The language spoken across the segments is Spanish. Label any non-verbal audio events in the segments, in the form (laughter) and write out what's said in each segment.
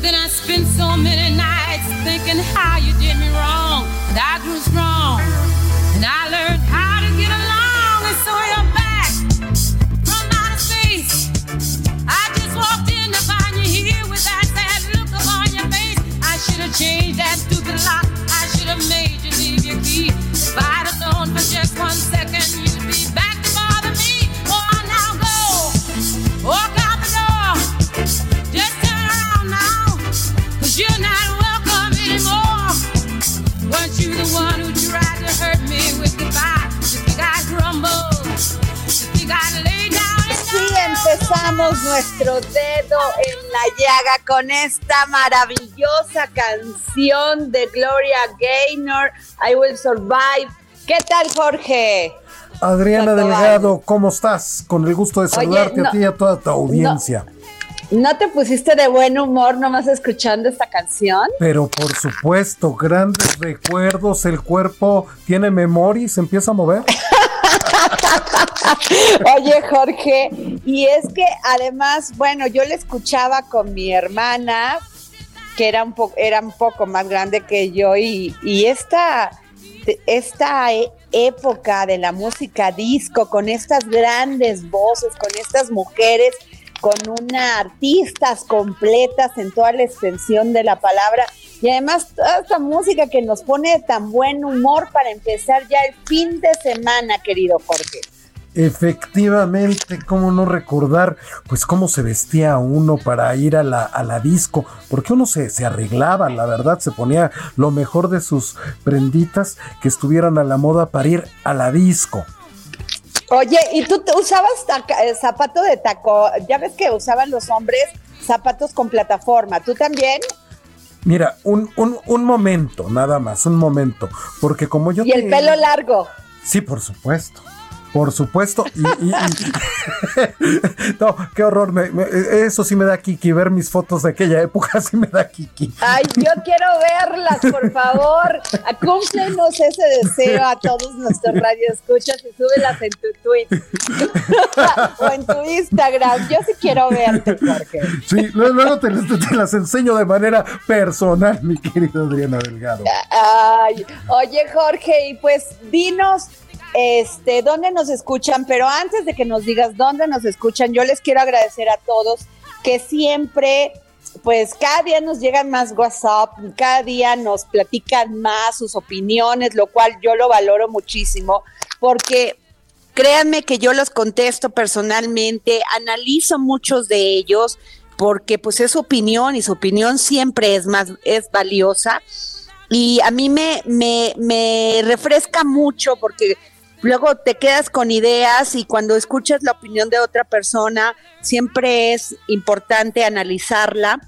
Then I spent so many nights thinking how you did me wrong. And I grew strong. Con esta maravillosa canción de Gloria Gaynor, I Will Survive. ¿Qué tal, Jorge? Adriana. Delgado, ¿cómo estás? Con el gusto de saludarte no, a ti y a toda tu audiencia. ¿No te pusiste de buen humor nomás escuchando esta canción? Pero por supuesto, grandes recuerdos, el cuerpo tiene memoria y se empieza a mover. (laughs) (laughs) Oye, Jorge, y es que además, bueno, yo le escuchaba con mi hermana, que era un, po- era un poco más grande que yo, y, y esta, esta e- época de la música disco, con estas grandes voces, con estas mujeres, con una artistas completas en toda la extensión de la palabra, y además toda esta música que nos pone de tan buen humor para empezar ya el fin de semana, querido Jorge. Efectivamente, cómo no recordar, pues cómo se vestía uno para ir a la, a la disco, porque uno se, se arreglaba, la verdad, se ponía lo mejor de sus prenditas que estuvieran a la moda para ir a la disco. Oye, ¿y tú te usabas taca- eh, zapato de taco? Ya ves que usaban los hombres zapatos con plataforma. ¿Tú también? Mira, un, un, un momento, nada más, un momento, porque como yo... Y el pelo largo. Sí, por supuesto. Por supuesto. Y, y- y- (laughs) no, qué horror. me- me- eso sí me da kiki. Ver mis fotos de aquella época sí me da kiki. Ay, yo quiero verlas, por favor. A- Cúmplenos ese deseo a todos nuestros radioescuchas y súbelas en tu tweet (laughs) o en tu Instagram. Yo sí quiero verte, Jorge. Sí, luego, te, te las enseño de manera personal, mi querido Adriana Delgado. Ay, oye Jorge, y pues dinos este dónde nos escuchan, pero antes de que nos digas dónde nos escuchan, yo les quiero agradecer a todos que siempre pues cada día nos llegan más WhatsApp, cada día nos platican más sus opiniones, lo cual yo lo valoro muchísimo porque créanme que yo los contesto personalmente, analizo muchos de ellos porque pues es su opinión y su opinión siempre es más es valiosa. Y a mí me, me, me refresca mucho porque luego te quedas con ideas y cuando escuchas la opinión de otra persona siempre es importante analizarla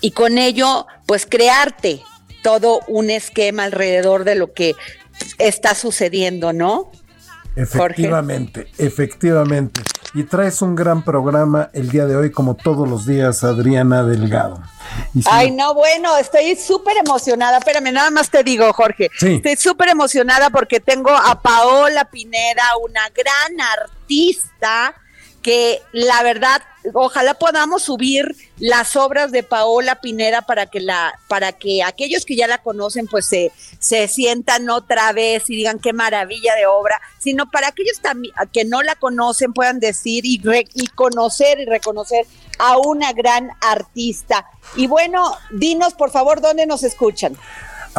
y con ello pues crearte todo un esquema alrededor de lo que está sucediendo, ¿no? Efectivamente, efectivamente. Y traes un gran programa el día de hoy, como todos los días, Adriana Delgado. Ay, no, bueno, estoy súper emocionada. Espérame, nada más te digo, Jorge. Estoy súper emocionada porque tengo a Paola Pineda, una gran artista que la verdad, ojalá podamos subir las obras de Paola Pineda para que la, para que aquellos que ya la conocen, pues se, se sientan otra vez y digan qué maravilla de obra, sino para aquellos que no la conocen puedan decir y, y conocer y reconocer a una gran artista. Y bueno, dinos por favor dónde nos escuchan.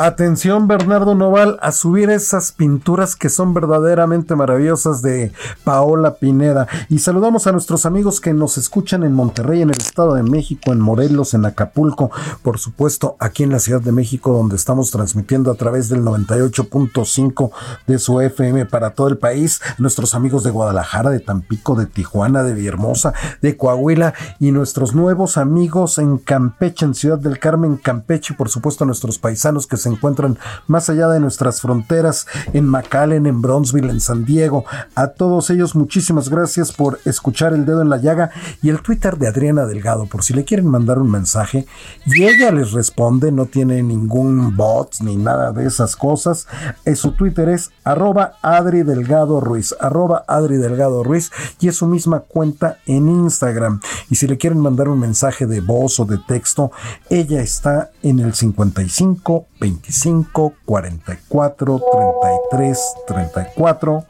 Atención Bernardo Noval a subir esas pinturas que son verdaderamente maravillosas de Paola Pineda. Y saludamos a nuestros amigos que nos escuchan en Monterrey, en el Estado de México, en Morelos, en Acapulco, por supuesto aquí en la Ciudad de México donde estamos transmitiendo a través del 98.5 de su FM para todo el país. Nuestros amigos de Guadalajara, de Tampico, de Tijuana, de Villahermosa, de Coahuila y nuestros nuevos amigos en Campeche, en Ciudad del Carmen, Campeche y por supuesto a nuestros paisanos que se encuentran más allá de nuestras fronteras, en McAllen, en Bronzeville, en San Diego. A todos ellos, muchísimas gracias por escuchar el dedo en la llaga y el Twitter de Adriana Delgado, por si le quieren mandar un mensaje y ella les responde, no tiene ningún bot ni nada de esas cosas. Eh, su Twitter es arroba Adri Delgado Ruiz, arroba Adri Delgado Ruiz y es su misma cuenta en Instagram. Y si le quieren mandar un mensaje de voz o de texto, ella está en el 55 25 44 33 34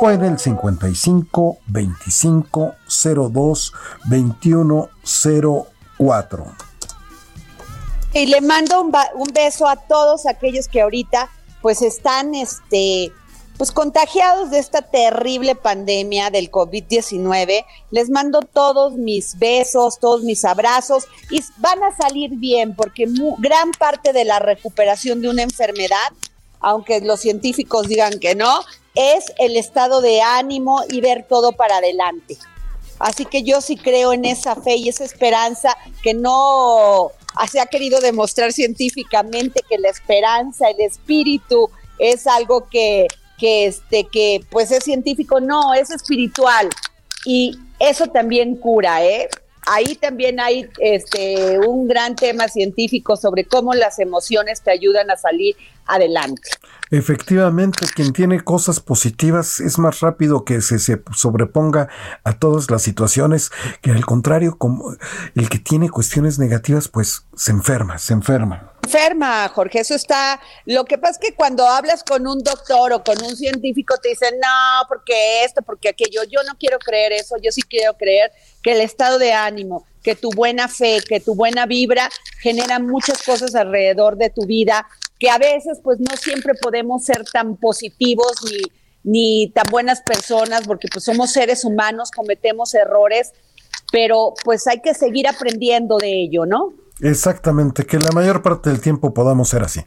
o en el 55 25 02 21 04. Y le mando un, un beso a todos aquellos que ahorita pues están este pues contagiados de esta terrible pandemia del COVID-19. Les mando todos mis besos, todos mis abrazos y van a salir bien porque gran parte de la recuperación de una enfermedad, aunque los científicos digan que no, es el estado de ánimo y ver todo para adelante. Así que yo sí creo en esa fe y esa esperanza que no se ha querido demostrar científicamente que la esperanza, el espíritu es algo que que este que pues es científico, no, es espiritual y eso también cura, ¿eh? Ahí también hay este un gran tema científico sobre cómo las emociones te ayudan a salir adelante. Efectivamente, quien tiene cosas positivas es más rápido que se, se, sobreponga a todas las situaciones, que al contrario, como el que tiene cuestiones negativas, pues se enferma, se enferma enferma, Jorge. Eso está. Lo que pasa es que cuando hablas con un doctor o con un científico te dicen, no, porque esto, porque aquello. Yo no quiero creer eso. Yo sí quiero creer que el estado de ánimo, que tu buena fe, que tu buena vibra genera muchas cosas alrededor de tu vida, que a veces, pues, no siempre podemos ser tan positivos ni ni tan buenas personas, porque pues somos seres humanos, cometemos errores, pero pues hay que seguir aprendiendo de ello, ¿no? Exactamente, que la mayor parte del tiempo podamos ser así.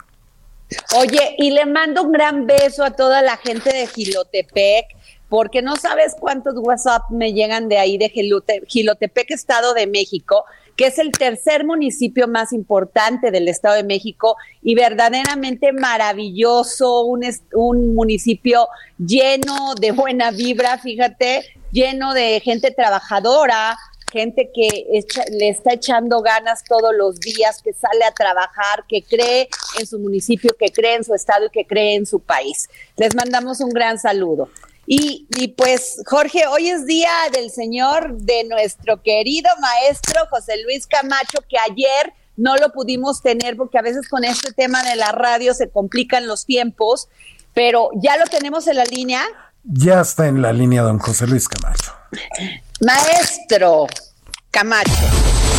Oye, y le mando un gran beso a toda la gente de Gilotepec, porque no sabes cuántos WhatsApp me llegan de ahí de Gilotepec, Estado de México, que es el tercer municipio más importante del Estado de México y verdaderamente maravilloso, un, un municipio lleno de buena vibra, fíjate, lleno de gente trabajadora, gente que le está echando ganas todos los días, que sale a trabajar, que cree en su municipio, que cree en su estado y que cree en su país. Les mandamos un gran saludo. Y, y, pues, Jorge, hoy es día del señor de nuestro querido maestro José Luis Camacho, que ayer no lo pudimos tener porque a veces con este tema de la radio se complican los tiempos, pero ya lo tenemos en la línea. Ya está en la línea don José Luis Camacho. Maestro Camacho.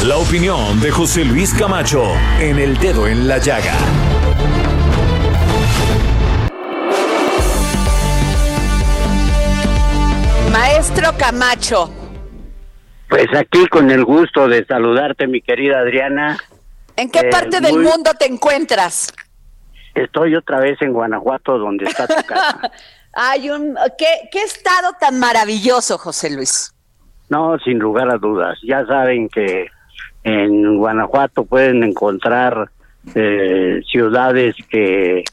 La opinión de José Luis Camacho en el dedo en la llaga. Maestro Camacho. Pues aquí con el gusto de saludarte, mi querida Adriana. ¿En qué eh, parte del mundo te encuentras? Estoy otra vez en Guanajuato, donde está tu casa. (laughs) Hay un ¿qué, qué estado tan maravilloso, José Luis. No, sin lugar a dudas. Ya saben que en Guanajuato pueden encontrar eh, ciudades que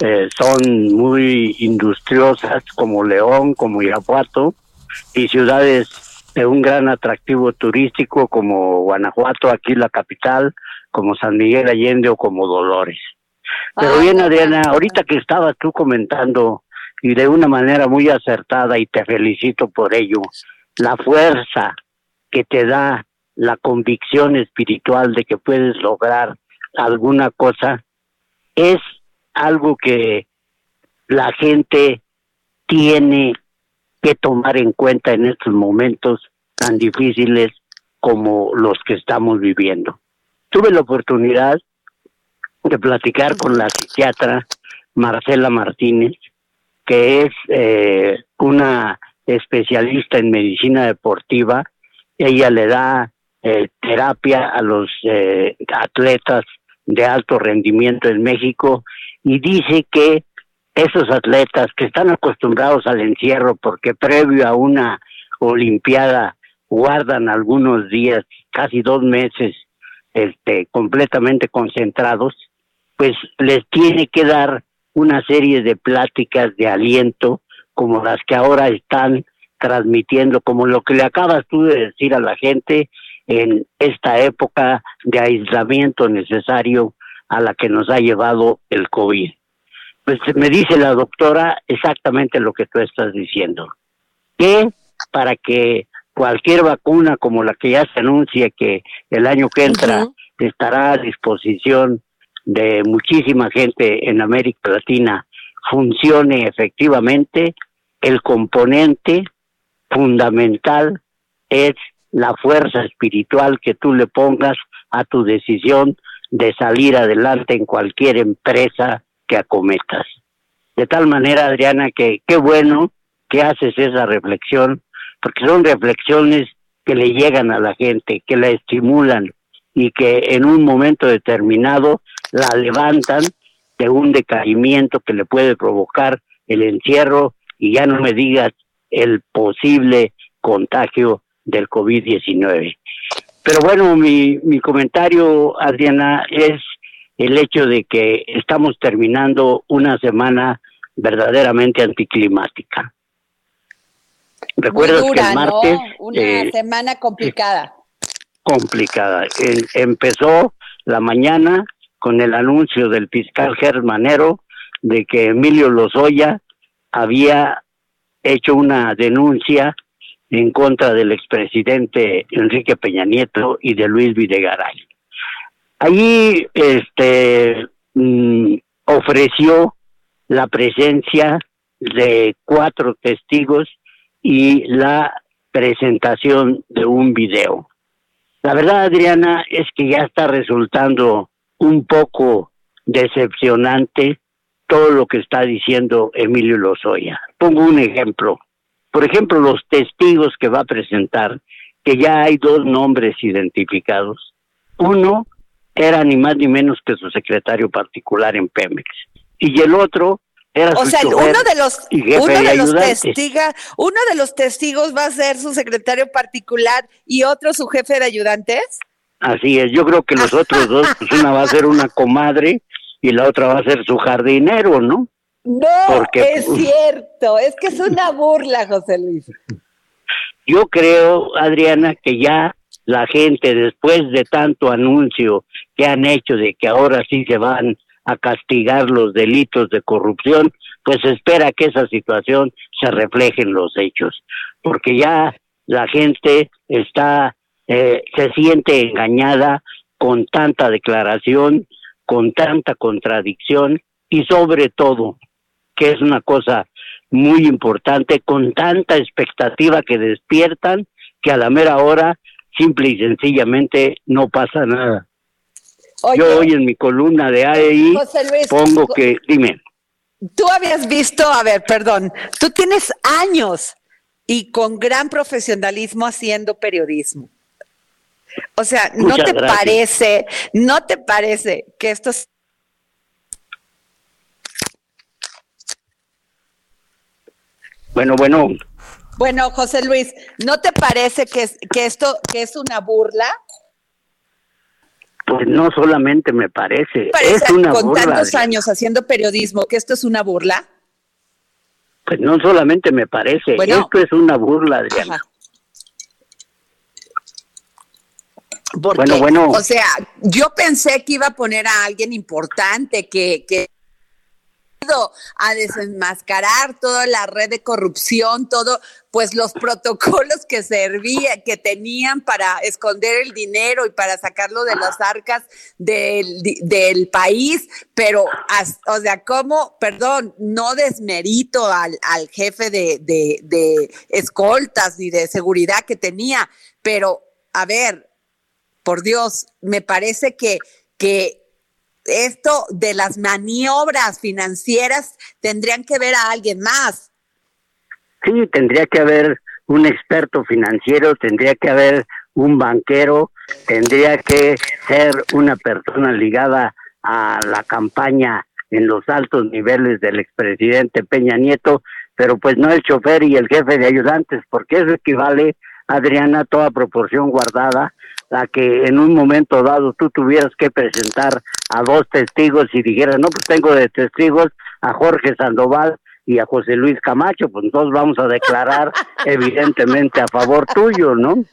eh, son muy industriosas como León, como Irapuato, y ciudades de un gran atractivo turístico como Guanajuato, aquí la capital, como San Miguel Allende o como Dolores. Pero bien, Adriana, ahorita que estabas tú comentando y de una manera muy acertada y te felicito por ello, la fuerza que te da la convicción espiritual de que puedes lograr alguna cosa es algo que la gente tiene que tomar en cuenta en estos momentos tan difíciles como los que estamos viviendo. Tuve la oportunidad de platicar con la psiquiatra Marcela Martínez, que es eh, una especialista en medicina deportiva. Ella le da eh, terapia a los eh, atletas de alto rendimiento en México y dice que esos atletas que están acostumbrados al encierro porque previo a una olimpiada guardan algunos días, casi dos meses, este, completamente concentrados, pues les tiene que dar una serie de pláticas de aliento como las que ahora están transmitiendo, como lo que le acabas tú de decir a la gente en esta época de aislamiento necesario a la que nos ha llevado el COVID. Pues me dice la doctora exactamente lo que tú estás diciendo, que para que cualquier vacuna como la que ya se anuncia que el año que entra estará a disposición de muchísima gente en América Latina funcione efectivamente, el componente fundamental es la fuerza espiritual que tú le pongas a tu decisión de salir adelante en cualquier empresa que acometas. De tal manera, Adriana, que qué bueno que haces esa reflexión, porque son reflexiones que le llegan a la gente, que la estimulan y que en un momento determinado la levantan de un decaimiento que le puede provocar el encierro y ya no me digas el posible contagio del COVID-19. Pero bueno, mi, mi comentario, Adriana, es el hecho de que estamos terminando una semana verdaderamente anticlimática. Recuerdas Muy que el martes ¿no? Una eh, semana complicada. complicada. Empezó la mañana con el anuncio del fiscal Germanero de que Emilio Lozoya había hecho una denuncia en contra del expresidente Enrique Peña Nieto y de Luis Videgaray. Allí este mm, ofreció la presencia de cuatro testigos y la presentación de un video. La verdad, Adriana, es que ya está resultando un poco decepcionante todo lo que está diciendo Emilio Lozoya. Pongo un ejemplo. Por ejemplo, los testigos que va a presentar, que ya hay dos nombres identificados. Uno era ni más ni menos que su secretario particular en Pemex. Y el otro era O su sea, uno de los uno de de los testiga, uno de los testigos va a ser su secretario particular y otro su jefe de ayudantes. Así es, yo creo que los (laughs) otros dos, pues una va a ser una comadre y la otra va a ser su jardinero, ¿no? No, Porque- es cierto, es que es una burla, José Luis. Yo creo, Adriana, que ya la gente, después de tanto anuncio que han hecho de que ahora sí se van a castigar los delitos de corrupción, pues espera que esa situación se refleje en los hechos, porque ya la gente está, eh, se siente engañada con tanta declaración, con tanta contradicción y sobre todo, que es una cosa muy importante, con tanta expectativa que despiertan que a la mera hora simple y sencillamente no pasa nada. Oye, Yo hoy en mi columna de AEI Luis, pongo que, dime, tú habías visto, a ver, perdón, tú tienes años y con gran profesionalismo haciendo periodismo. O sea, ¿no Muchas te gracias. parece, no te parece que esto es bueno, bueno, Bueno, José Luis, ¿no te parece que, es- que esto que es una burla? pues no solamente me parece, ¿Parece es una con burla. tantos Adriana. años haciendo periodismo que esto es una burla? Pues no solamente me parece, Bueno. esto es una burla, Adriana. Ajá. Porque, Bueno, bueno. O sea, yo pensé que iba a poner a alguien importante que, que a desenmascarar toda la red de corrupción, todo, pues los protocolos que servían, que tenían para esconder el dinero y para sacarlo de las arcas del, del país, pero, as- o sea, ¿cómo? Perdón, no desmerito al, al jefe de, de, de escoltas ni de seguridad que tenía, pero, a ver, por Dios, me parece que, que esto de las maniobras financieras tendrían que ver a alguien más. Sí, tendría que haber un experto financiero, tendría que haber un banquero, tendría que ser una persona ligada a la campaña en los altos niveles del expresidente Peña Nieto, pero pues no el chofer y el jefe de ayudantes, porque eso equivale, Adriana, toda proporción guardada, a que en un momento dado tú tuvieras que presentar a dos testigos y dijeras, no, pues tengo de testigos a Jorge Sandoval y a José Luis Camacho, pues entonces vamos a declarar (laughs) evidentemente a favor tuyo, ¿no?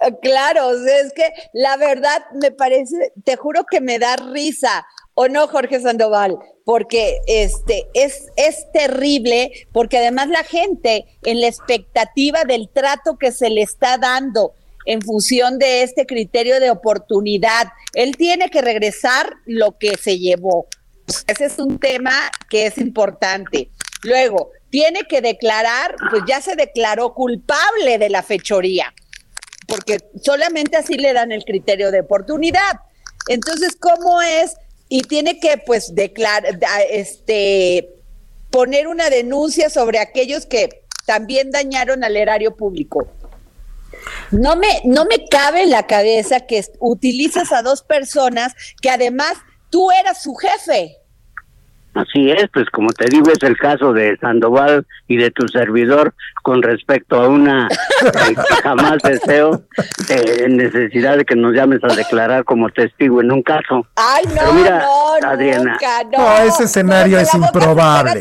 Eh, Claro, es que la verdad me parece, te juro que me da risa, ¿o no, Jorge Sandoval? Porque este es, es terrible, porque además la gente en la expectativa del trato que se le está dando en función de este criterio de oportunidad, él tiene que regresar lo que se llevó. Ese es un tema que es importante. Luego, tiene que declarar, pues ya se declaró culpable de la fechoría porque solamente así le dan el criterio de oportunidad. Entonces, ¿cómo es? Y tiene que, pues, declarar, este, poner una denuncia sobre aquellos que también dañaron al erario público. No me, no me cabe en la cabeza que utilizas a dos personas que además tú eras su jefe. Así es, pues como te digo, es el caso de Sandoval y de tu servidor con respecto a una eh, que jamás deseo eh, necesidad de que nos llames a declarar como testigo en un caso. Ay, no, Pero mira, no, Adriana. nunca, no. No, ese escenario es improbable.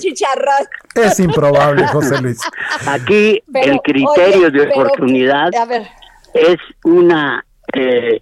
Es improbable, José Luis. Aquí Pero, el criterio oye, de pero, oportunidad A ver, es una eh,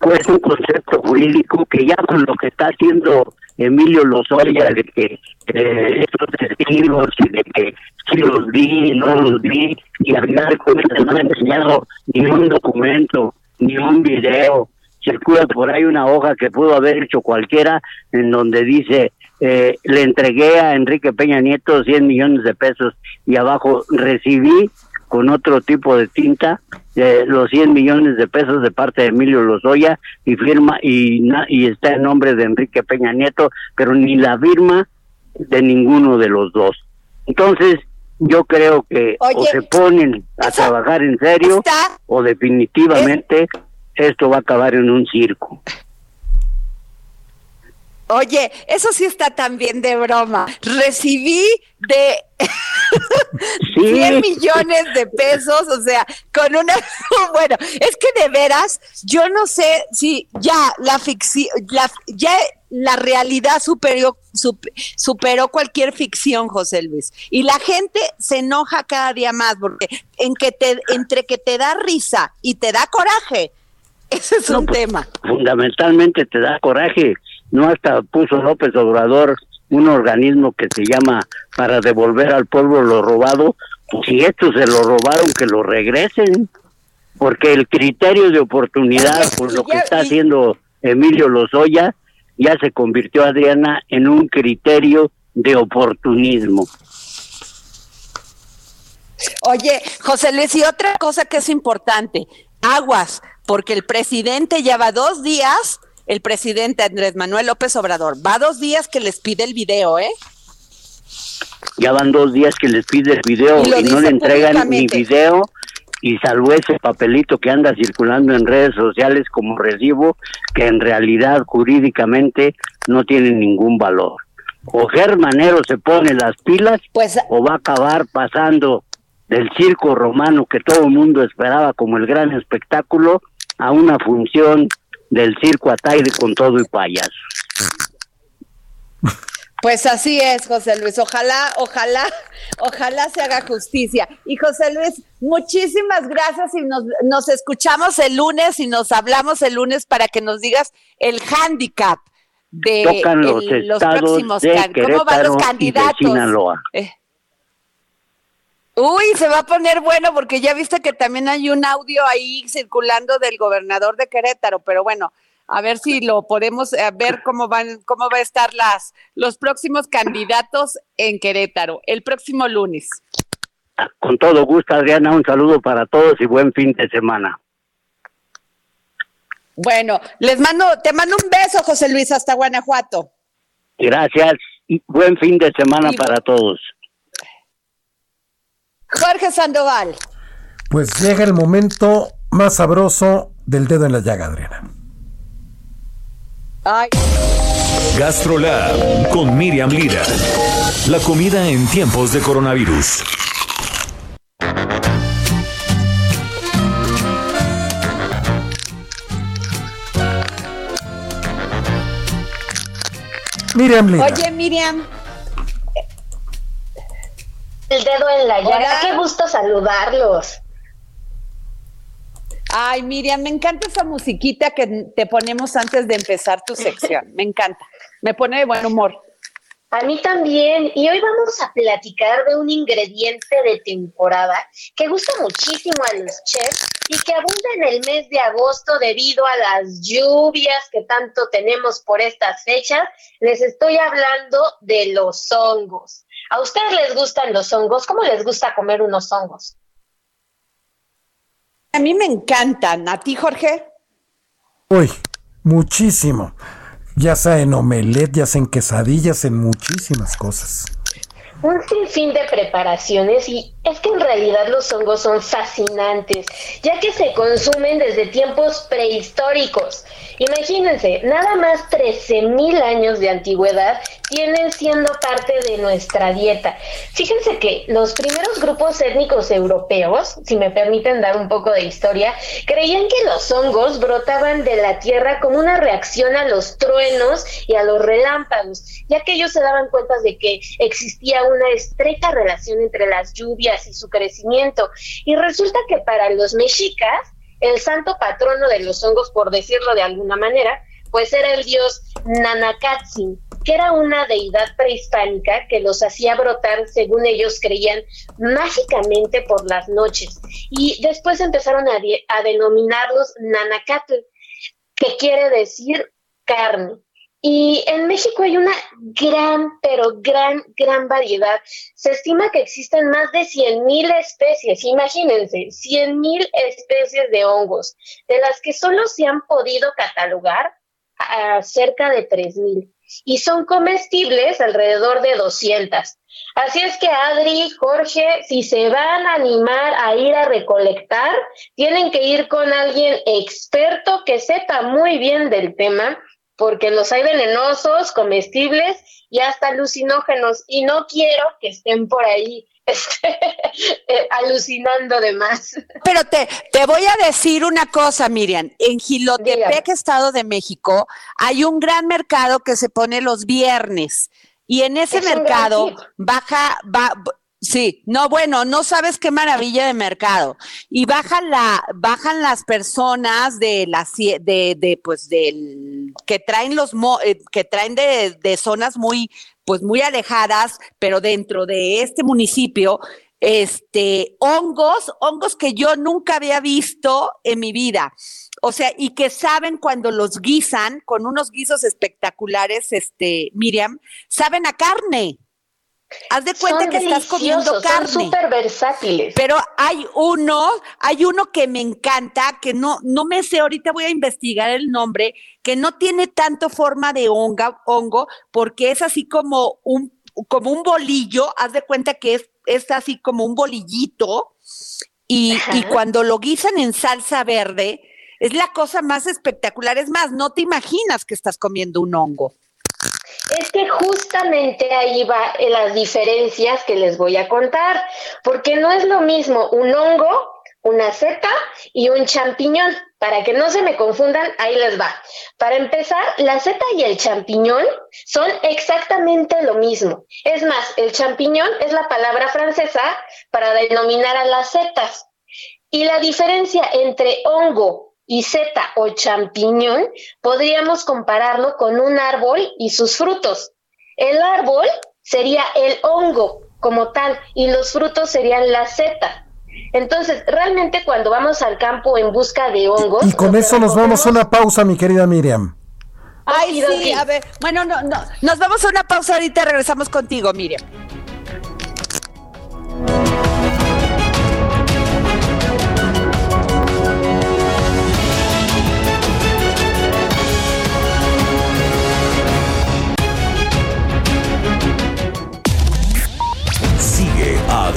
pues un concepto jurídico que ya con lo que está haciendo Emilio Lozoya de que eh, estos testigos y de que si los vi, no los vi y al final de no han enseñado ni un documento, ni un video, circula por ahí una hoja que pudo haber hecho cualquiera en donde dice eh, le entregué a Enrique Peña Nieto 100 millones de pesos y abajo recibí con otro tipo de tinta eh, los 100 millones de pesos de parte de Emilio Lozoya y firma y, está en nombre de Enrique Peña Nieto, pero ni la firma de ninguno de los dos. Entonces, yo creo que o se ponen a trabajar en serio está- o definitivamente esto va a acabar en un circo. Oye, eso sí está también de broma. Recibí de (laughs) Sí. 100 millones de pesos, o sea, con una... (laughs) Bueno, es que de veras, yo no sé si ya la ficción, la, ya la realidad superó, sup- superó cualquier ficción, José Luis. Y la gente se enoja cada día más, porque en que te, entre que te da risa y te da coraje, (laughs) ese es un tema. fundamentalmente te da coraje. No hasta puso López Obrador un organismo que se llama para devolver al pueblo lo robado. Pues si estos se lo robaron, que lo regresen. Porque el criterio de oportunidad, por y lo que está haciendo Emilio Lozoya, ya se convirtió, Adriana, en un criterio de oportunismo. Oye, José Luis, y otra cosa que es importante, aguas, porque el presidente lleva dos días, el presidente Andrés Manuel López Obrador, va dos días que les pide el video, ¿eh? Ya van dos días que les pide el video Y no le entregan ni video y salvo ese papelito que anda circulando en redes sociales como recibo que en realidad jurídicamente no tiene ningún valor. O Germanero se pone las pilas Pues o va a acabar pasando del circo romano que todo el mundo esperaba como el gran espectáculo a una función del circo Ataide con todo y payaso. Pues así es, José Luis. Ojalá, ojalá, ojalá se haga justicia. Y José Luis, muchísimas gracias y nos, nos escuchamos el lunes y nos hablamos el lunes para que nos digas el handicap de Tocan los el- los estados próximos de can- ¿Cómo van Querétaro los y de candidatos? Sinaloa. Eh. Uy, se va a poner bueno porque ya viste que también hay un audio ahí circulando del gobernador de Querétaro, pero bueno, a ver si lo podemos eh, ver cómo van, cómo va a estar las los próximos candidatos en Querétaro el próximo lunes. Con todo gusto, Adriana, un saludo para todos y buen fin de semana. Bueno, les mando, te mando un beso, José Luis, hasta Guanajuato. Gracias y buen fin de semana Y- para todos. Jorge Sandoval. Pues llega el momento más sabroso del dedo en la llaga, Adriana. Ay, GastroLab con Miriam Lira. La comida en tiempos de coronavirus. Miriam Lira. oye, Miriam, El dedo en la llaga. Hola. Qué gusto saludarlos. ay, Miriam, me encanta esa musiquita que te ponemos antes de empezar tu sección. Me encanta. Me pone de buen humor. A mí también. Y hoy vamos a platicar de un ingrediente de temporada que gusta muchísimo a los chefs y que abunda en el mes de agosto debido a las lluvias que tanto tenemos por estas fechas. Les estoy hablando de los hongos. ¿A ustedes les gustan los hongos? ¿Cómo les gusta comer unos hongos? A mí me encantan. ¿A ti, Jorge? Uy, muchísimo. Ya sea en omelette, ya sea en quesadillas, en muchísimas cosas. Un sinfín de preparaciones y es que en realidad los hongos son fascinantes, ya que se consumen desde tiempos prehistóricos. Imagínense, nada más 13.000 años de antigüedad tienen siendo parte de nuestra dieta. Fíjense que los primeros grupos étnicos europeos, si me permiten dar un poco de historia, creían que los hongos brotaban de la tierra como una reacción a los truenos y a los relámpagos, ya que ellos se daban cuenta de que existía una estrecha relación entre las lluvias y su crecimiento. Y resulta que para los mexicas, el santo patrono de los hongos, por decirlo de alguna manera, pues era el dios Nanacatzin, que era una deidad prehispánica que los hacía brotar, según ellos creían, mágicamente por las noches. Y después empezaron a, de- a denominarlos Nanacatl, que quiere decir carne. Y en México hay una gran, pero gran, gran variedad. Se estima que existen más de 100.000 especies, imagínense, 100.000 especies de hongos, de las que solo se han podido catalogar cerca de 3.000 y son comestibles alrededor de 200. Así es que Adri, Jorge, si se van a animar a ir a recolectar, tienen que ir con alguien experto que sepa muy bien del tema, porque los hay venenosos, comestibles y hasta alucinógenos, y no quiero que estén por ahí este, (laughs) eh, alucinando de más. Pero te, te voy a decir una cosa, Miriam. En Gilotepec, Dígame. Estado de México, hay un gran mercado que se pone los viernes. Y en ese Es mercado baja, va, sí, no, bueno, no sabes qué maravilla de mercado. Y bajan la, bajan las personas de la cie- de, de pues del que traen los mo- eh, que traen de, de zonas muy, pues muy alejadas, pero dentro de este municipio, este, hongos, hongos que yo nunca había visto en mi vida. O sea, y que saben cuando los guisan con unos guisos espectaculares, este, Miriam, saben a carne. Haz de cuenta Son que estás comiendo carne. Son súper versátiles. Pero hay uno, hay uno que me encanta, que no, no me sé, ahorita voy a investigar el nombre, que no tiene tanto forma de honga, hongo, porque es así como un, como un bolillo, haz de cuenta que es, es así como un bolillito, y cuando lo guisan en salsa verde, es la cosa más espectacular. Es más, no te imaginas que estás comiendo un hongo. Es que justamente ahí va eh, las diferencias que les voy a contar, porque no es lo mismo un hongo una seta y un champiñón. Para que no se me confundan, ahí les va. Para empezar, la seta y el champiñón son exactamente lo mismo. Es más, el champiñón es la palabra francesa para denominar a las setas. Y la diferencia entre hongo y seta o champiñón podríamos compararlo con un árbol y sus frutos. El árbol sería el hongo como tal y los frutos serían la seta. Entonces, realmente cuando vamos al campo en busca de hongos... Y con eso nos vamos a una pausa, mi querida Miriam. Ay, sí, a ver. Bueno, no, no. Nos vamos a una pausa ahorita, regresamos contigo, Miriam.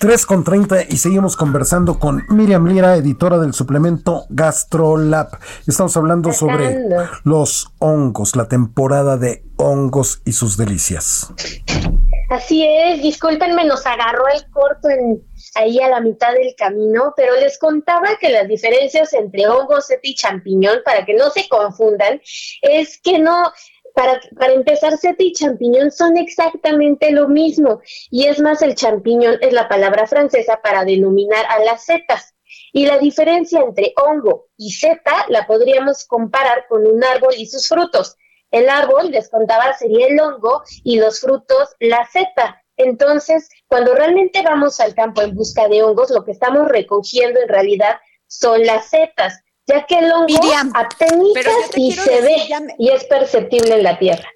Tres con 30 y seguimos conversando con Miriam Lira, editora del suplemento GastroLab. Estamos hablando sobre los hongos, la temporada de hongos y sus delicias. Así es, discúlpenme, nos agarró el corto en, ahí a la mitad del camino, pero les contaba que las diferencias entre hongo, seta y champiñón, para que no se confundan, es que no, para, empezar, seta y champiñón son exactamente lo mismo, y es más, el champiñón es la palabra francesa para denominar a las setas. Y la diferencia entre hongo y seta la podríamos comparar con un árbol y sus frutos. El árbol, les contaba, sería el hongo y los frutos la seta. Entonces, cuando realmente vamos al campo en busca de hongos, lo que estamos recogiendo en realidad son las setas, ya que el hongo Miriam, apenas pero yo te y se decir, ve me- y es perceptible en la tierra.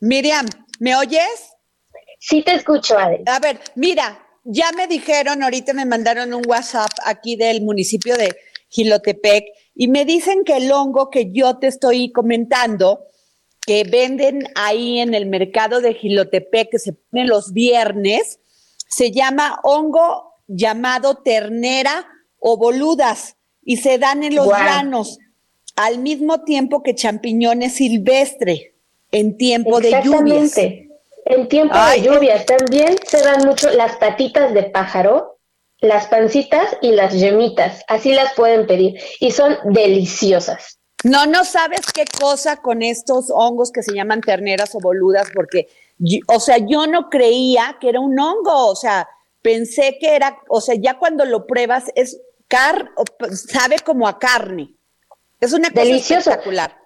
Miriam, ¿me oyes? Sí te escucho, Adri. A ver, mira, ya me dijeron, ahorita me mandaron un WhatsApp aquí del municipio de Gilotepec y me dicen que el hongo que yo te estoy comentando, que venden ahí en el mercado de Gilotepec, que se pone los viernes, se llama hongo llamado ternera o boludas y se dan en los llanos al mismo tiempo que champiñones silvestre en tiempo de lluvias. Exactamente. En tiempo Ay, de lluvias también se dan mucho las patitas de pájaro, las pancitas y las yemitas. Así las pueden pedir y son deliciosas. No, no sabes qué cosa con estos hongos que se llaman terneras o boludas, porque, yo- o sea, yo no creía que era un hongo, o sea, pensé que era, o sea, ya cuando lo pruebas es car, sabe como a carne. Es una cosa Delicioso. espectacular.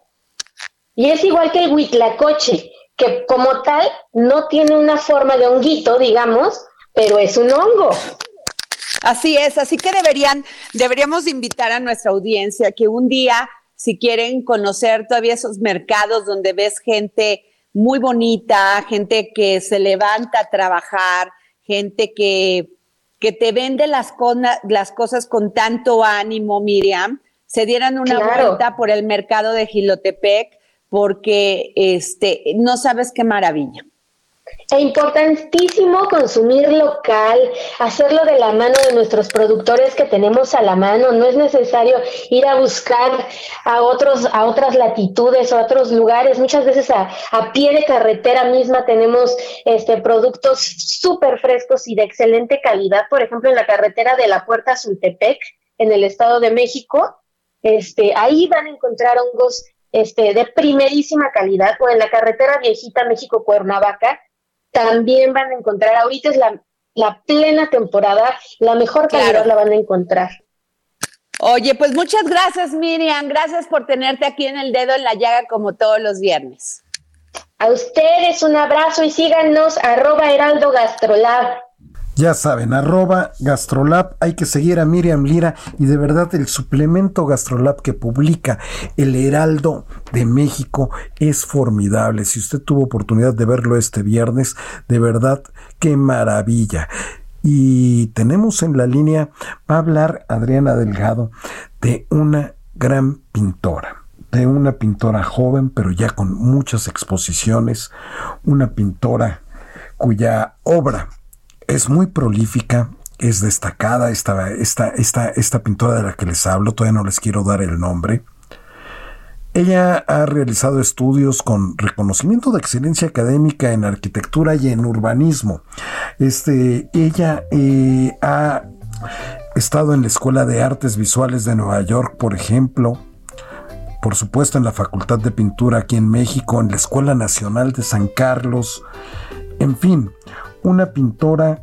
Y es igual que el huitlacoche, que como tal no tiene una forma de honguito, digamos, pero es un hongo. Así es, así que deberían, deberíamos invitar a nuestra audiencia que un día, si quieren conocer todavía esos mercados donde ves gente muy bonita, gente que se levanta a trabajar, gente que, que te vende las, las cosas con tanto ánimo, Miriam, se dieran una Claro. vuelta por el mercado de Gilotepec, porque este, no sabes qué maravilla. E importantísimo consumir local, hacerlo de la mano de nuestros productores que tenemos a la mano. No es necesario ir a buscar a otros, a otras latitudes o a otros lugares. Muchas veces a, a pie de carretera misma tenemos este productos súper frescos y de excelente calidad. Por ejemplo, en la carretera de la Puerta Sultepec en el Estado de México. Este, ahí van a encontrar hongos este, de primerísima calidad, o en la carretera viejita México-Cuernavaca, también van a encontrar, ahorita es la, la plena temporada, la mejor calidad la van a encontrar. Oye, pues muchas gracias Miriam, gracias por tenerte aquí en el dedo en la llaga como todos los viernes. A ustedes un abrazo y síganos arroba heraldo gastrolab. Ya saben, arroba Gastrolab, hay que seguir a Miriam Lira y de verdad el suplemento Gastrolab que publica el Heraldo de México es formidable. Si usted tuvo oportunidad de verlo este viernes, de verdad, qué maravilla. Y tenemos en la línea, va a hablar Adriana Delgado de una gran pintora de una pintora joven, pero ya con muchas exposiciones, una pintora cuya obra es muy prolífica, es destacada esta, esta, esta, esta pintora de la que les hablo, todavía no les quiero dar el nombre. Ella ha realizado estudios con reconocimiento de excelencia académica en arquitectura y en urbanismo. Este, ella eh, ha estado en la Escuela de Artes Visuales de Nueva York, por ejemplo, por supuesto en la Facultad de Pintura aquí en México, en la Escuela Nacional de San Carlos, en fin, una pintora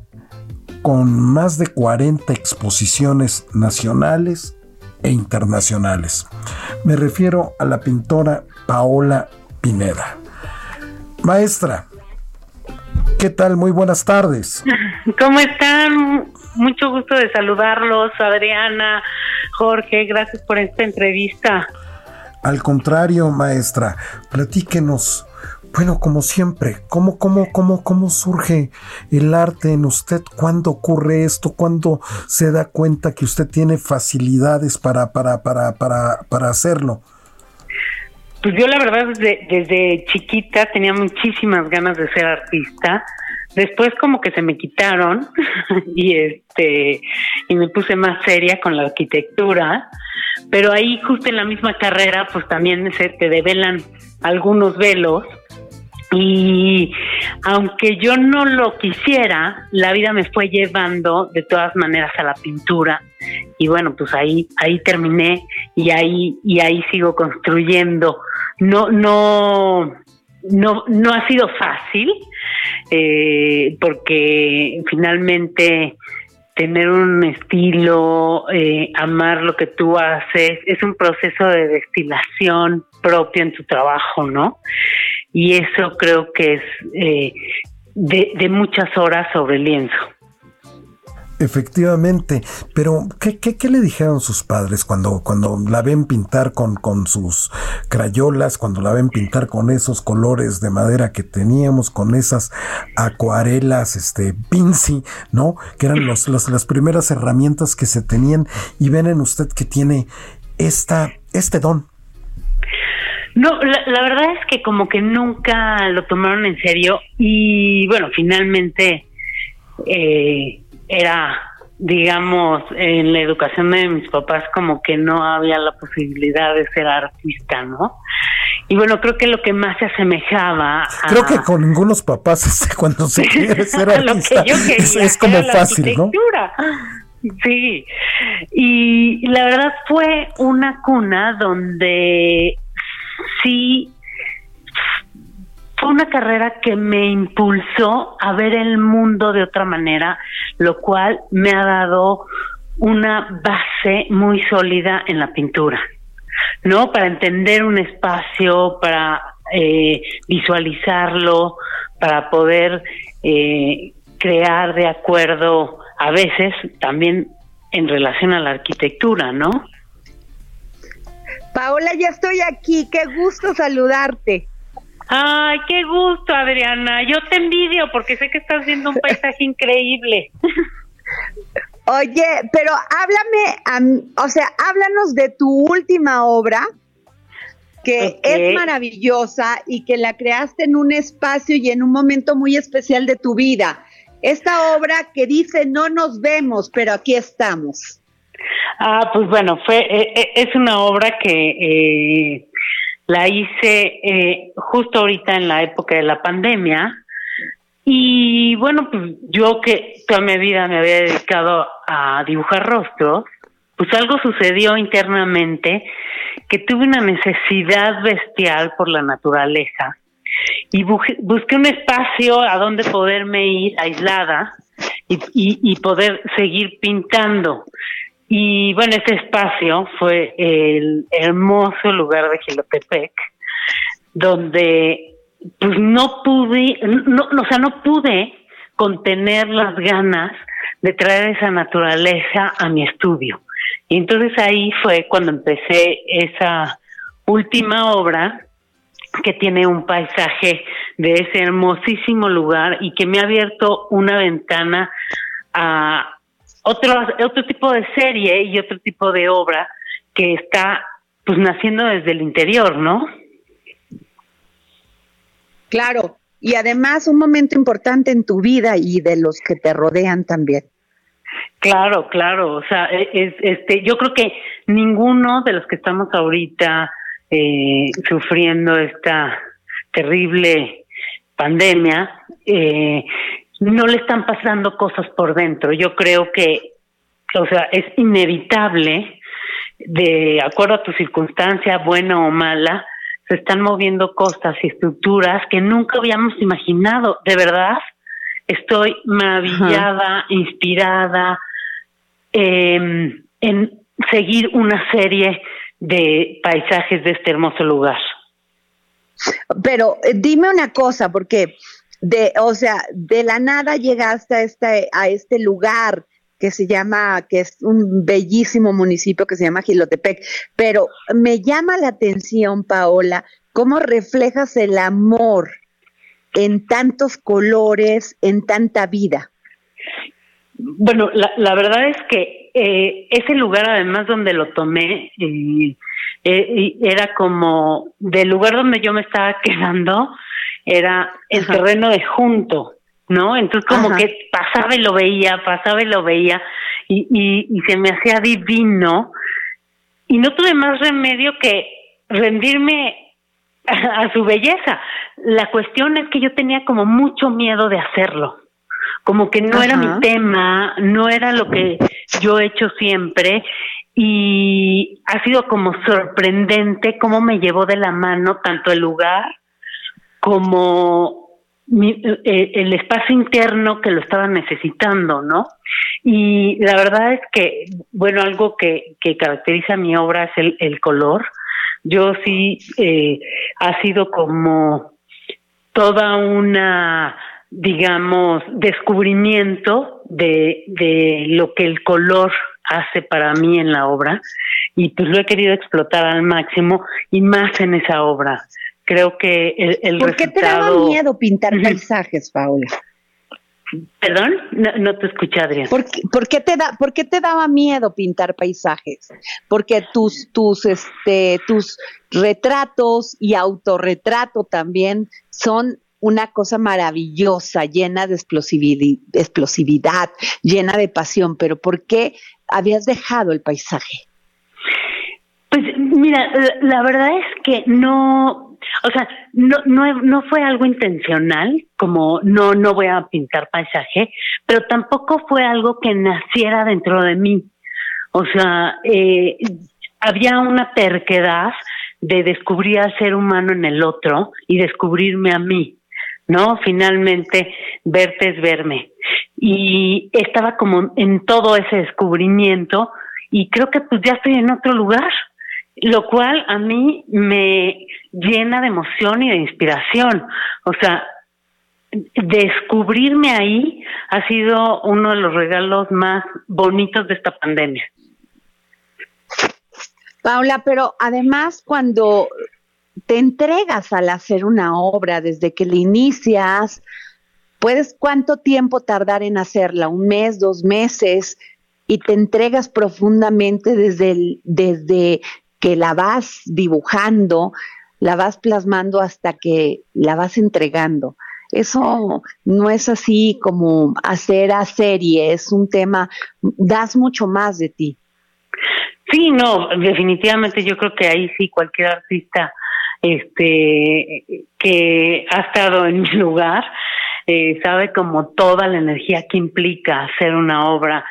con más de 40 exposiciones nacionales e internacionales. Me refiero a la pintora Paola Pineda. Maestra, ¿qué tal? Muy buenas tardes. (laughs) ¿Cómo están? Mucho gusto de saludarlos, Adriana, Jorge, gracias por esta entrevista. Al contrario, maestra, platíquenos bueno, como siempre, ¿cómo, cómo, cómo, cómo surge el arte en usted? ¿Cuándo ocurre esto? ¿Cuándo se da cuenta que usted tiene facilidades para, para, para, para, para hacerlo? Pues yo la verdad desde, desde chiquita tenía muchísimas ganas de ser artista. Después como que se me quitaron (laughs) y este y me puse más seria con la arquitectura, pero ahí justo en la misma carrera pues también se te develan algunos velos y aunque yo no lo quisiera, la vida me fue llevando de todas maneras a la pintura. Y bueno, pues ahí, ahí terminé y ahí, y ahí sigo construyendo. No, no, no, no ha sido fácil, eh, porque finalmente tener un estilo, eh, amar lo que tú haces, es un proceso de destilación propio en tu trabajo, ¿no? Y eso creo que es eh, de, muchas horas sobre el lienzo. Efectivamente, pero ¿qué, qué, le dijeron sus padres cuando, cuando la ven pintar con, con sus crayolas, cuando la ven pintar con esos colores de madera que teníamos, con esas acuarelas, este, Vinci, ¿no? Que eran los, las primeras herramientas que se tenían y ven en usted que tiene esta, este don, no, la, verdad es que como que nunca lo tomaron en serio y bueno, finalmente eh, era, digamos, en la educación de mis papás como que no había la posibilidad de ser artista, ¿no? Y bueno, creo que lo que más se asemejaba a... Creo que con ningunos papás (laughs) este, cuando se (laughs) quiere ser artista es, como fácil, ¿no? Sí, y la verdad fue una cuna donde sí fue una carrera que me impulsó a ver el mundo de otra manera, lo cual me ha dado una base muy sólida en la pintura, ¿no? Para entender un espacio, para eh, visualizarlo, para poder eh, crear de acuerdo, a veces también en relación a la arquitectura, ¿no? Paola, ya estoy aquí. Qué gusto saludarte. Ay, qué gusto, Adriana. Yo te envidio porque sé que estás viendo un paisaje (laughs) increíble. Oye, pero háblame, o sea, háblanos de tu última obra, que es maravillosa y que la creaste en un espacio y en un momento muy especial de tu vida. Esta obra que dice no nos vemos, pero aquí estamos. Ah, pues bueno, fue eh, eh, es una obra que eh, la hice eh, justo ahorita en la época de la pandemia y bueno, pues yo que toda mi vida me había dedicado a dibujar rostros, pues algo sucedió internamente que tuve una necesidad bestial por la naturaleza y busqué un espacio a donde poderme ir aislada y, y, poder seguir pintando. Y bueno, ese espacio fue el hermoso lugar de Gilotepec, donde pues no pude, no, o sea, no pude contener las ganas de traer esa naturaleza a mi estudio. Y entonces ahí fue cuando empecé esa última obra que tiene un paisaje de ese hermosísimo lugar y que me ha abierto una ventana a otro, otro tipo de serie y otro tipo de obra que está pues naciendo desde el interior, ¿no? Claro, y además un momento importante en tu vida y de los que te rodean también. Claro, claro, o sea, e, es, este, yo creo que ninguno de los que estamos ahorita eh, sufriendo esta terrible pandemia eh, no le están pasando cosas por dentro. Yo creo que, o sea, es inevitable, de acuerdo a tu circunstancia, buena o mala, se están moviendo cosas y estructuras que nunca habíamos imaginado. De verdad, estoy maravillada, inspirada eh, en seguir una serie de paisajes de este hermoso lugar. Pero eh, dime una cosa, porque de, o sea, de la nada llegaste a este, a este lugar que se llama, que es un bellísimo municipio que se llama Gilotepec, pero me llama la atención, Paola, cómo reflejas el amor en tantos colores, en tanta vida. Bueno, la, verdad es que eh, ese lugar, además donde lo tomé, eh, eh, era como del lugar donde yo me estaba (laughs) quedando, era el terreno de junto, ¿no? Entonces como que pasaba y lo veía, pasaba y lo veía, y, y, y se me hacía divino, y no tuve más remedio que rendirme a, su belleza. La cuestión es que yo tenía como mucho miedo de hacerlo, como que no era mi tema, no era lo que yo he hecho siempre y ha sido como sorprendente cómo me llevó de la mano tanto el lugar como eh, el espacio interno que lo estaba necesitando, ¿no? Y la verdad es que, bueno, algo que, que caracteriza mi obra es el, el color yo sí eh, ha sido como toda una, digamos, descubrimiento de, de lo que el color hace para mí en la obra y pues lo he querido explotar al máximo y más en esa obra. Creo que el, el ¿Por qué te daba miedo pintar paisajes, Paula? Perdón, no, te escuché, Adrián. ¿Por qué, te da, ¿Por qué te daba miedo pintar paisajes? Porque tus, tus, este, tus retratos y autorretrato también son una cosa maravillosa, llena de explosividad, llena de pasión. Pero ¿por qué habías dejado el paisaje? Pues mira, la verdad es que no, o sea, no, no, no fue algo intencional, como no, no voy a pintar paisaje, pero tampoco fue algo que naciera dentro de mí. O sea, eh, había una terquedad de descubrir al ser humano en el otro y descubrirme a mí, ¿no? Finalmente, verte es verme. Y estaba como en todo ese descubrimiento y creo que pues ya estoy en otro lugar, lo cual a mí me llena de emoción y de inspiración. O sea, descubrirme ahí ha sido uno de los regalos más bonitos de esta pandemia. Paula, pero además cuando te entregas al hacer una obra desde que la inicias, puedes cuánto tiempo tardar en hacerla, un mes, dos meses, y te entregas profundamente desde, desde que la vas dibujando, la vas plasmando hasta que la vas entregando. Eso no es así como hacer a serie, es un tema, das mucho más de ti. Sí, no, definitivamente yo creo que ahí sí cualquier artista este que ha estado en mi lugar eh, sabe como toda la energía que implica hacer una obra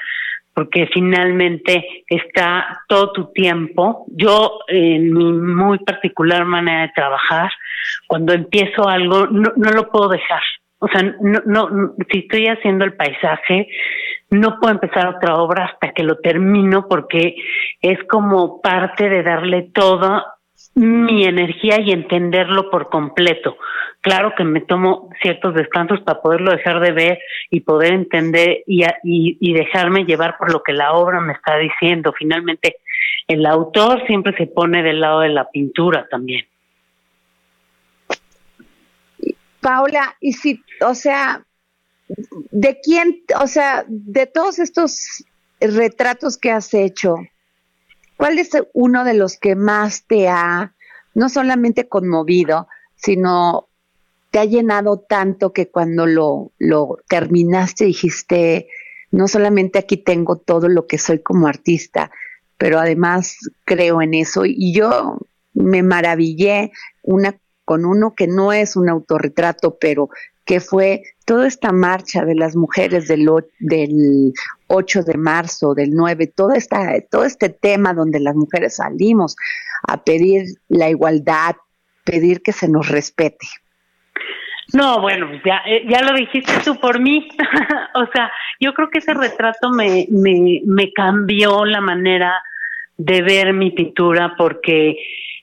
porque finalmente está todo tu tiempo. Yo, en mi muy particular manera de trabajar, cuando empiezo algo, no, lo puedo dejar. O sea, no, no, si estoy haciendo el paisaje, no puedo empezar otra obra hasta que lo termino porque es como parte de darle toda mi energía y entenderlo por completo. Claro que me tomo ciertos descansos para poderlo dejar de ver y poder entender y, dejarme llevar por lo que la obra me está diciendo. Finalmente, el autor siempre se pone del lado de la pintura también. Paula, y si, o sea, ¿de quién, o sea, de todos estos retratos que has hecho, cuál es uno de los que más te ha, no solamente conmovido, sino te ha llenado tanto que cuando lo, lo terminaste dijiste, no solamente aquí tengo todo lo que soy como artista, pero además creo en eso. Y yo me maravillé una con uno que no es un autorretrato, pero que fue toda esta marcha de las mujeres del, del 8 de marzo, del 9, todo, esta, todo este tema donde las mujeres salimos a pedir la igualdad, pedir que se nos respete. No, bueno, ya, eh, ya lo dijiste tú por mí. (laughs) o sea, yo creo que ese retrato me, me, me cambió la manera de ver mi pintura porque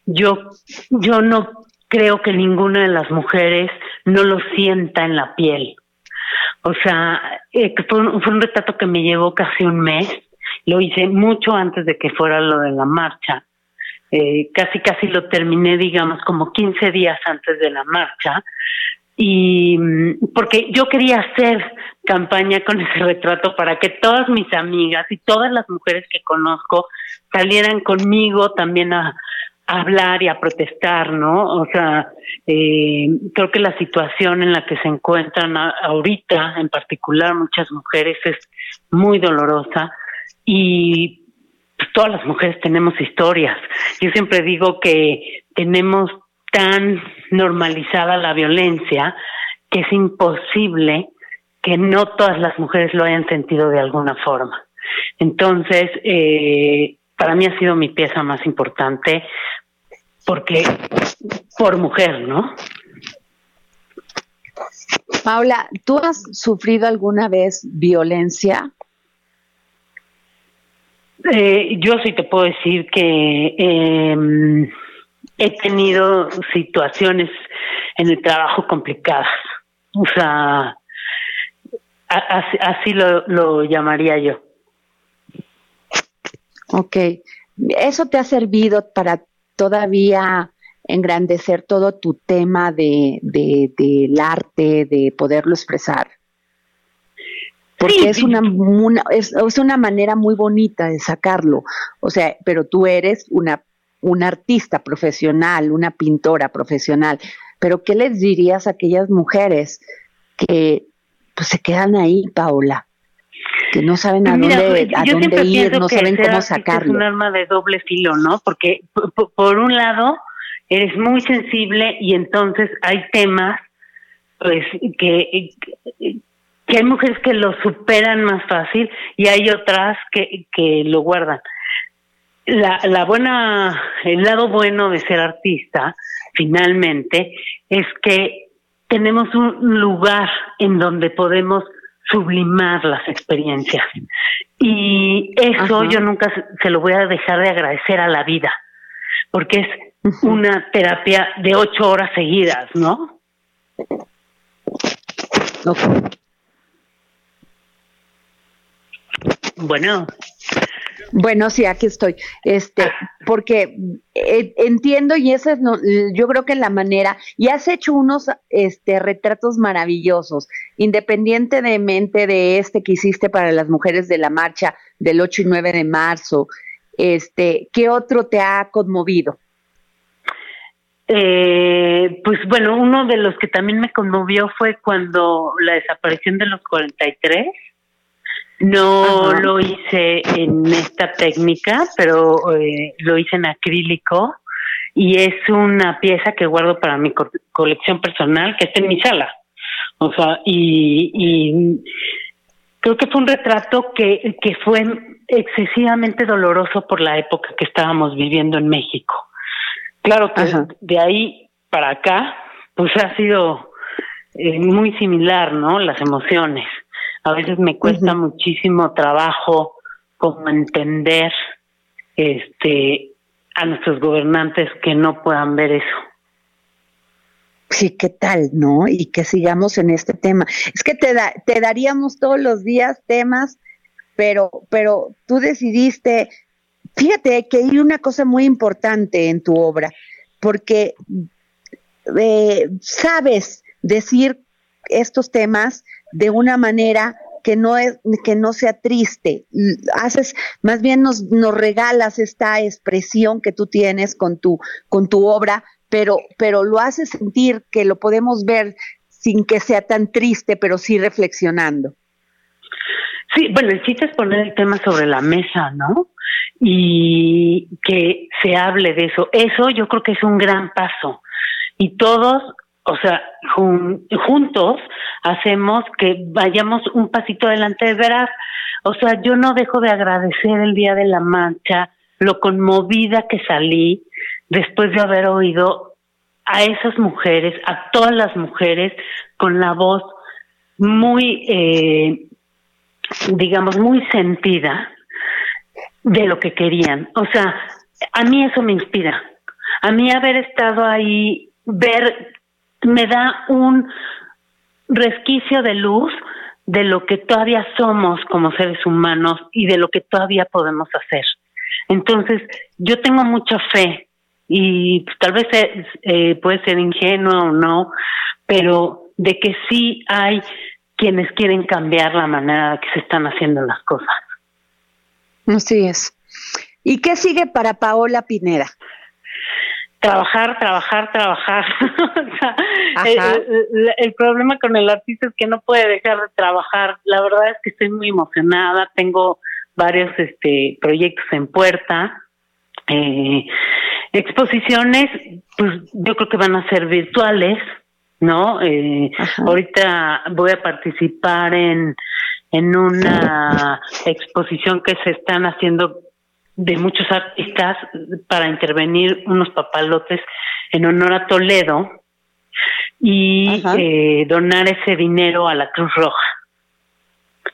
yo, yo no creo que ninguna de las mujeres no lo sienta en la piel. O sea, eh, fue, un, fue un retrato que me llevó casi un mes. Lo hice mucho antes de que fuera lo de la marcha. Eh, casi, casi lo terminé, digamos, como 15 días antes de la marcha. Y mm, porque yo quería hacer campaña con ese retrato para que todas mis amigas y todas las mujeres que conozco salieran conmigo también a, hablar y a protestar, ¿no? O sea, eh, creo que la situación en la que se encuentran ahorita, en particular muchas mujeres, es muy dolorosa y pues, todas las mujeres tenemos historias. Yo siempre digo que tenemos tan normalizada la violencia que es imposible que no todas las mujeres lo hayan sentido de alguna forma. Entonces, eh, para mí ha sido mi pieza más importante porque por mujer, ¿no? Paula, ¿tú has sufrido alguna vez violencia? Eh, yo sí te puedo decir que eh, he tenido situaciones en el trabajo complicadas. O sea, así, así lo, lo llamaría yo. Ok. ¿Eso te ha servido para todavía engrandecer todo tu tema de, del arte, de poderlo expresar. Porque es, una, es, una manera muy bonita de sacarlo. O sea, pero tú eres una, una artista profesional, una pintora profesional. Pero ¿qué les dirías a aquellas mujeres que pues, se quedan ahí, Paola? Que no saben a dónde, a dónde ir, no saben cómo sacarlo. Es un arma de doble filo, ¿no? Porque por un lado eres muy sensible y entonces hay temas pues que, que hay mujeres que lo superan más fácil y hay otras que, que lo guardan. La, la buena, el lado bueno de ser artista, finalmente, es que tenemos un lugar en donde podemos sublimar las experiencias. Y eso yo nunca se lo voy a dejar de agradecer a la vida, porque es una terapia de ocho horas seguidas, ¿no? Bueno. Bueno, sí, aquí estoy. Este, porque eh, entiendo y esa es, no, yo creo que la manera, y has hecho unos este, retratos maravillosos, independientemente de este que hiciste para las mujeres de la marcha del 8 y 9 de marzo, este, ¿qué otro te ha conmovido? Eh, pues bueno, uno de los que también me conmovió fue cuando la desaparición de los 43 no lo hice en esta técnica, pero eh, lo hice en acrílico y es una pieza que guardo para mi colección personal que está en mi sala. O sea, y, creo que fue un retrato que, que fue excesivamente doloroso por la época que estábamos viviendo en México. Claro que de ahí para acá, pues ha sido eh, muy similar, ¿no? Las emociones. A veces me cuesta muchísimo trabajo como entender este a nuestros gobernantes que no puedan ver eso. Sí, ¿qué tal, no? Y que sigamos en este tema. Es que te, da, te daríamos todos los días temas, pero, pero tú decidiste, fíjate que hay una cosa muy importante en tu obra, porque eh, sabes decir estos temas de una manera que no es que no sea triste. Haces más bien nos, nos regalas esta expresión que tú tienes con tu con tu obra pero pero lo haces sentir que lo podemos ver sin que sea tan triste pero sí reflexionando. Sí bueno el chiste es poner el tema sobre la mesa no y que se hable de eso. Eso yo creo que es un gran paso. Y todos o sea, juntos hacemos que vayamos un pasito adelante de veras. O sea, yo no dejo de agradecer el día de la mancha, lo conmovida que salí después de haber oído a esas mujeres, a todas las mujeres, con la voz muy, eh, digamos, muy sentida de lo que querían. O sea, a mí eso me inspira. A mí haber estado ahí, ver me da un resquicio de luz de lo que todavía somos como seres humanos y de lo que todavía podemos hacer. Entonces, yo tengo mucha fe y tal vez eh, puede ser ingenuo o no, pero de que sí hay quienes quieren cambiar la manera que se están haciendo las cosas. Así es. ¿Y qué sigue para Paola Pineda? Trabajar, trabajar, trabajar. (laughs) el, problema con el artista es que no puede dejar de trabajar. La verdad es que estoy muy emocionada. Tengo varios este, proyectos en puerta. Eh, exposiciones, pues yo creo que van a ser virtuales, ¿no? Eh, ahorita voy a participar en, en una (laughs) exposición que se están haciendo de muchos artistas para intervenir unos papalotes en honor a Toledo y eh, donar ese dinero a la Cruz Roja.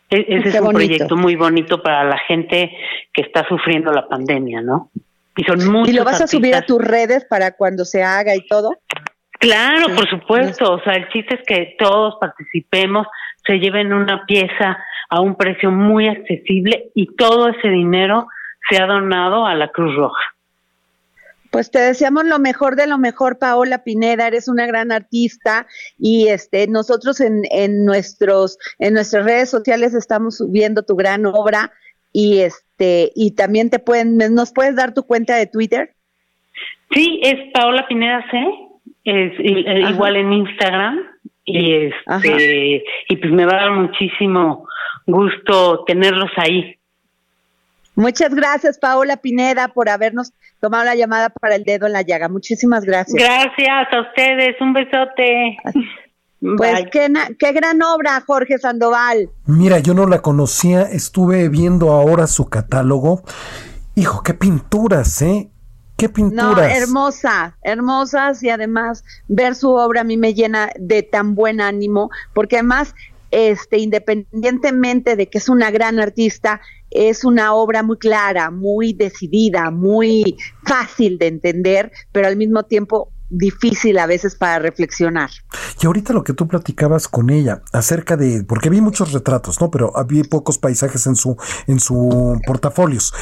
E-, ese es un proyecto muy bonito para la gente que está sufriendo la pandemia, ¿no? Y son muchos. ¿Y lo vas a subir a tus redes para cuando se haga y todo? Claro, por supuesto. O sea, el chiste es que todos participemos, se lleven una pieza a un precio muy accesible y todo ese dinero se ha donado a la Cruz Roja. Pues te deseamos lo mejor de lo mejor, Paola Pineda, eres una gran artista y este nosotros en, en nuestros en nuestras redes sociales estamos subiendo tu gran obra y este y también te pueden nos puedes dar tu cuenta de Twitter? Sí, es Paola Pineda C, es eh, igual en Instagram y este y pues me va a dar muchísimo gusto tenerlos ahí. Muchas gracias, Paola Pineda, por habernos tomado la llamada para el dedo en la llaga. Muchísimas gracias. Gracias a ustedes. Un besote. Pues qué, qué, gran obra, Jorge Sandoval. Mira, yo no la conocía, estuve viendo ahora su catálogo. Hijo, qué pinturas, ¿eh? Qué pinturas. No, hermosa, hermosas y además ver su obra a mí me llena de tan buen ánimo, porque además este, independientemente de que es una gran artista, es una obra muy clara, muy decidida, muy fácil de entender, pero al mismo tiempo difícil a veces para reflexionar. Y ahorita lo que tú platicabas con ella acerca de, porque vi muchos retratos, ¿no? Pero había pocos paisajes en su, en su portafolios.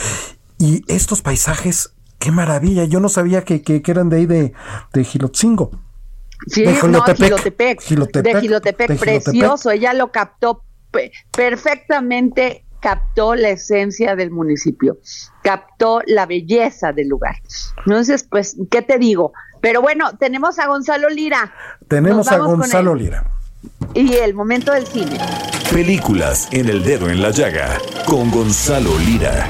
Y estos paisajes, qué maravilla. Yo no sabía que, que, eran de ahí de, de Gilotzingo. Sí, de Gilotepec, de Gilotepec, precioso. Ella lo captó perfectamente, captó la esencia del municipio, captó la belleza del lugar. Entonces, pues, ¿qué te digo? Pero bueno, tenemos a Gonzalo Lira. Tenemos a Gonzalo Lira. Y el momento del cine. Películas en el dedo en la llaga con Gonzalo Lira.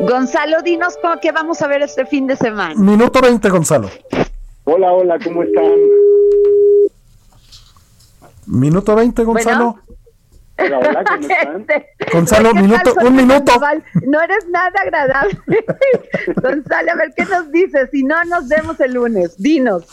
Gonzalo, dinos qué vamos a ver este fin de semana. Minuto 20, Gonzalo. Hola, hola, ¿cómo están? Minuto 20, Gonzalo. Hola, hola, ¿cómo están? Este, Gonzalo, ¿qué tal, minuto, un minuto. Sandoval? No eres nada agradable. (laughs) Gonzalo, a ver, ¿qué nos dices? Si no, nos vemos el lunes. Dinos.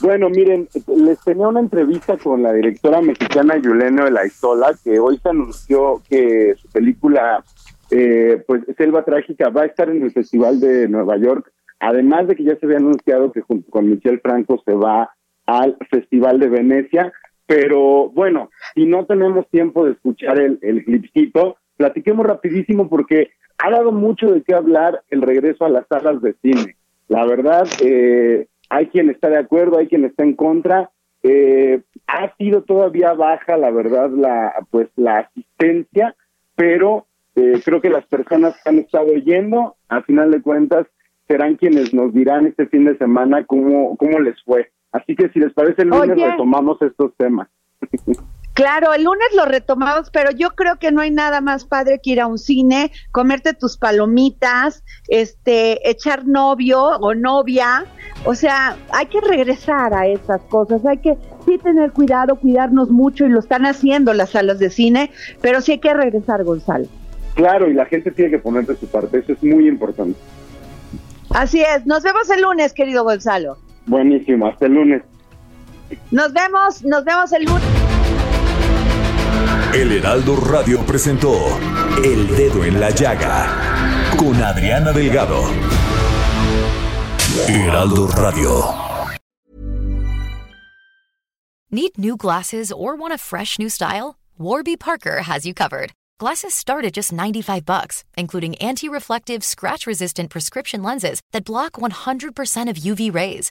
Bueno, miren, les tenía una entrevista con la directora mexicana Yuleno de la Isola, que hoy se anunció que su película, eh, pues Selva Trágica, va a estar en el Festival de Nueva York, además de que ya se había anunciado que junto con Michelle Franco se va al Festival de Venecia, pero bueno, si no tenemos tiempo de escuchar el, el clipcito, platiquemos rapidísimo porque ha dado mucho de qué hablar el regreso a las salas de cine. La verdad, eh, hay quien está de acuerdo, hay quien está en contra. Eh, ha sido todavía baja, la verdad, la pues la asistencia, pero eh, creo que las personas que han estado yendo, a final de cuentas, serán quienes nos dirán este fin de semana cómo, cómo les fue. Así que si les parece, el lunes Oye. retomamos estos temas. Claro, el lunes lo retomamos, pero yo creo que no hay nada más padre que ir a un cine, comerte tus palomitas, este, echar novio o novia. O sea, hay que regresar a esas cosas, hay que sí tener cuidado, cuidarnos mucho y lo están haciendo las salas de cine, pero sí hay que regresar, Gonzalo. Claro, y la gente tiene que poner de su parte, eso es muy importante. Así es, nos vemos el lunes, querido Gonzalo. Buenísimo, hasta el lunes. Nos vemos, nos vemos el lunes. El Heraldo Radio presentó El Dedo en la Llaga con Adriana Delgado. Heraldo Radio. Need new glasses or want a fresh new style? Warby Parker has you covered. Glasses start at just 95 bucks, including anti-reflective, scratch-resistant prescription lenses that block 100% of UV rays.